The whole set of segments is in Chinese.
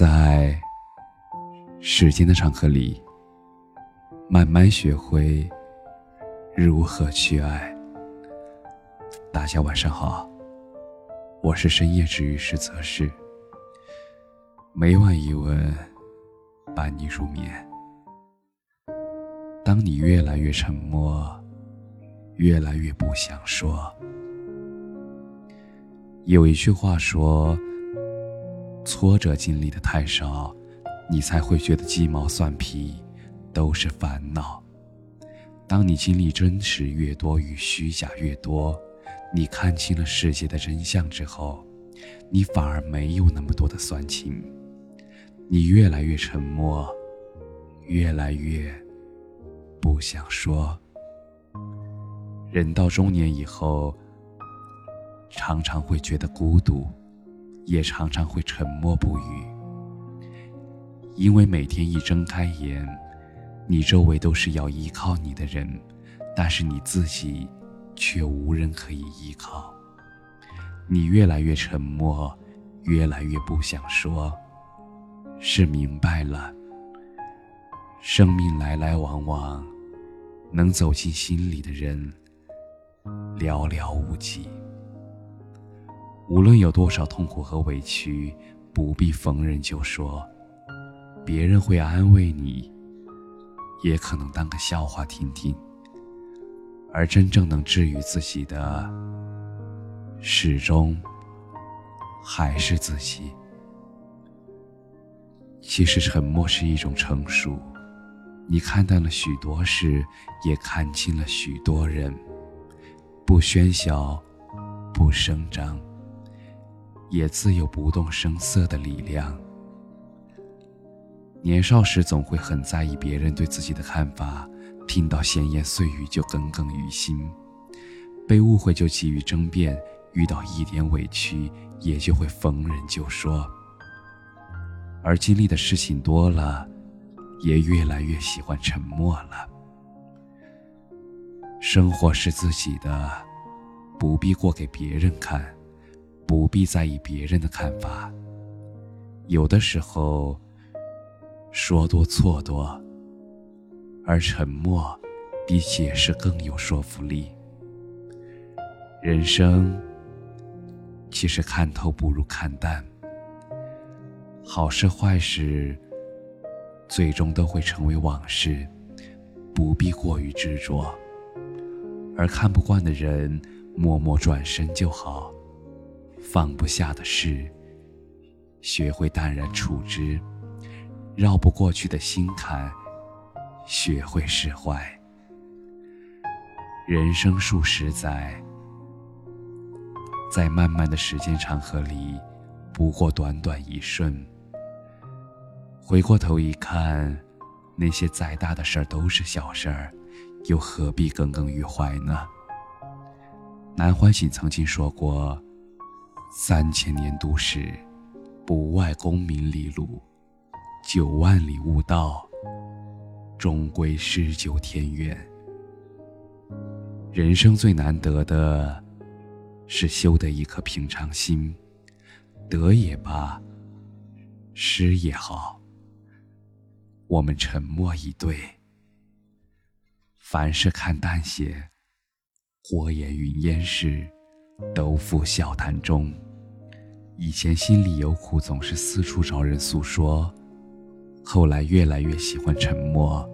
在时间的长河里，慢慢学会如何去爱。大家晚上好，我是深夜治愈师泽是，每晚一文伴你入眠。当你越来越沉默，越来越不想说，有一句话说。挫折经历的太少，你才会觉得鸡毛蒜皮都是烦恼。当你经历真实越多与虚假越多，你看清了世界的真相之后，你反而没有那么多的酸情。你越来越沉默，越来越不想说。人到中年以后，常常会觉得孤独。也常常会沉默不语，因为每天一睁开眼，你周围都是要依靠你的人，但是你自己却无人可以依靠。你越来越沉默，越来越不想说，是明白了，生命来来往往，能走进心里的人寥寥无几。无论有多少痛苦和委屈，不必逢人就说，别人会安慰你，也可能当个笑话听听。而真正能治愈自己的，始终还是自己。其实沉默是一种成熟，你看淡了许多事，也看清了许多人。不喧嚣，不声张。也自有不动声色的力量。年少时总会很在意别人对自己的看法，听到闲言碎语就耿耿于心，被误会就急于争辩，遇到一点委屈也就会逢人就说。而经历的事情多了，也越来越喜欢沉默了。生活是自己的，不必过给别人看。不必在意别人的看法。有的时候，说多错多，而沉默比解释更有说服力。人生其实看透不如看淡，好事坏事最终都会成为往事，不必过于执着。而看不惯的人，默默转身就好。放不下的事，学会淡然处之；绕不过去的心坎，学会释怀。人生数十载，在漫漫的时间长河里，不过短短一瞬。回过头一看，那些再大的事儿都是小事儿，又何必耿耿于怀呢？南怀瑾曾经说过。三千年都市，不外功名利禄；九万里悟道，终归诗酒田园。人生最难得的，是修得一颗平常心，得也罢，失也好，我们沉默以对。凡事看淡些，过眼云烟时。都付笑谈中。以前心里有苦，总是四处找人诉说，后来越来越喜欢沉默，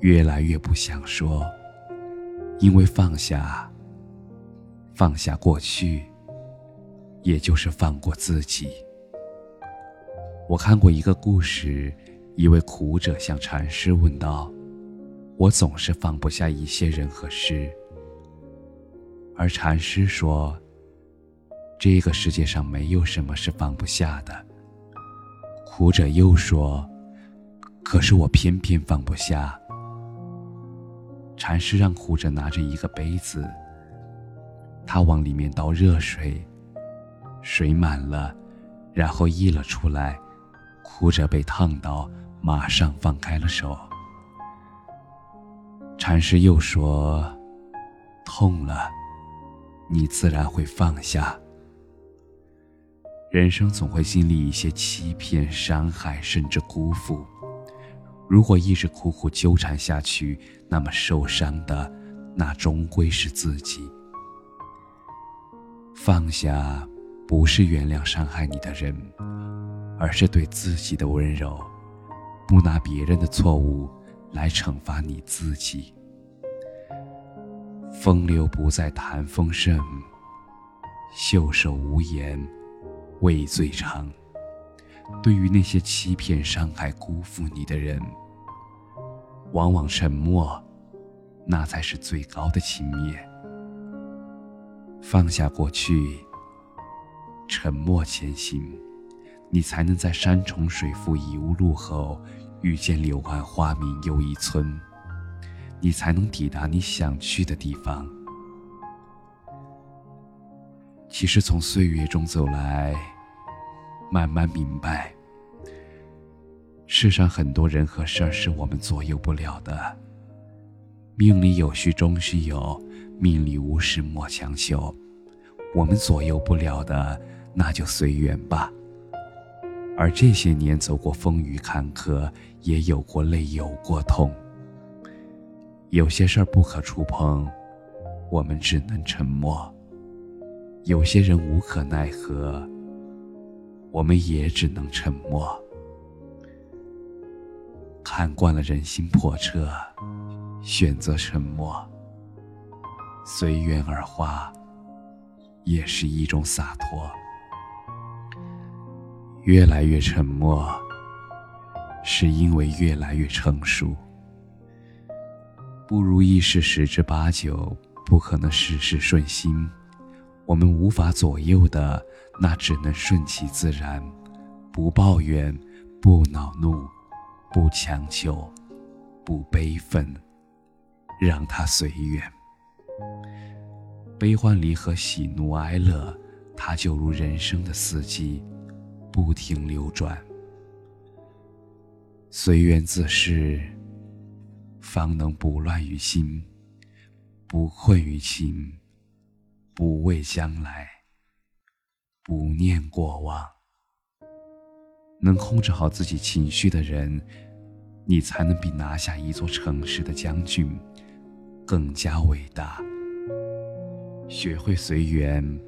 越来越不想说，因为放下，放下过去，也就是放过自己。我看过一个故事，一位苦者向禅师问道：“我总是放不下一些人和事。”而禅师说：“这个世界上没有什么是放不下的。”苦者又说：“可是我偏偏放不下。”禅师让苦者拿着一个杯子，他往里面倒热水，水满了，然后溢了出来。苦者被烫到，马上放开了手。禅师又说：“痛了。”你自然会放下。人生总会经历一些欺骗、伤害，甚至辜负。如果一直苦苦纠缠下去，那么受伤的，那终归是自己。放下，不是原谅伤害你的人，而是对自己的温柔。不拿别人的错误来惩罚你自己。风流不再谈风盛，袖手无言味最长。对于那些欺骗、伤害、辜负你的人，往往沉默，那才是最高的轻蔑。放下过去，沉默前行，你才能在山重水复疑无路后，遇见柳暗花明又一村。你才能抵达你想去的地方。其实从岁月中走来，慢慢明白，世上很多人和事儿是我们左右不了的。命里有序终须有，命里无时莫强求。我们左右不了的，那就随缘吧。而这些年走过风雨坎坷，也有过泪，有过痛。有些事儿不可触碰，我们只能沉默；有些人无可奈何，我们也只能沉默。看惯了人心叵测，选择沉默，随缘而化，也是一种洒脱。越来越沉默，是因为越来越成熟。不如意事十之八九，不可能事事顺心。我们无法左右的，那只能顺其自然，不抱怨，不恼怒，不强求，不悲愤，让它随缘。悲欢离合，喜怒哀乐，它就如人生的四季，不停流转，随缘自适。方能不乱于心，不困于情，不畏将来，不念过往。能控制好自己情绪的人，你才能比拿下一座城市的将军更加伟大。学会随缘，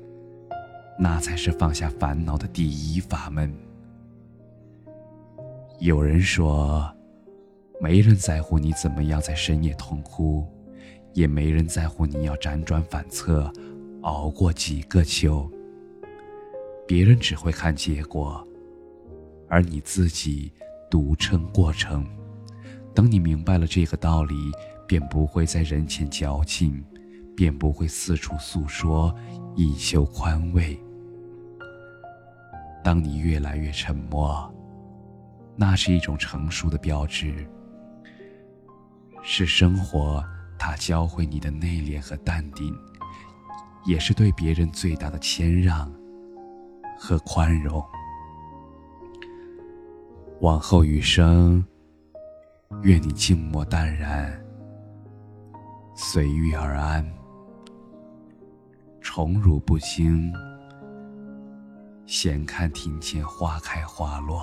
那才是放下烦恼的第一法门。有人说。没人在乎你怎么样在深夜痛哭，也没人在乎你要辗转反侧，熬过几个秋。别人只会看结果，而你自己独撑过程。等你明白了这个道理，便不会在人前矫情，便不会四处诉说以求宽慰。当你越来越沉默，那是一种成熟的标志。是生活，它教会你的内敛和淡定，也是对别人最大的谦让和宽容。往后余生，愿你静默淡然，随遇而安，宠辱不惊，闲看庭前花开花落，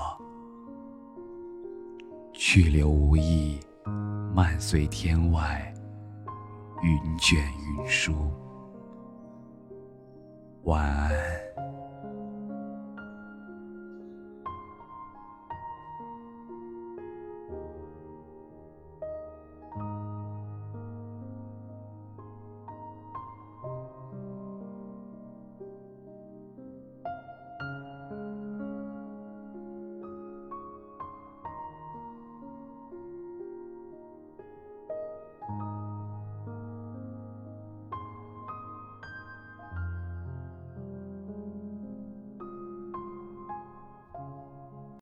去留无意。漫随天外，云卷云舒。晚安。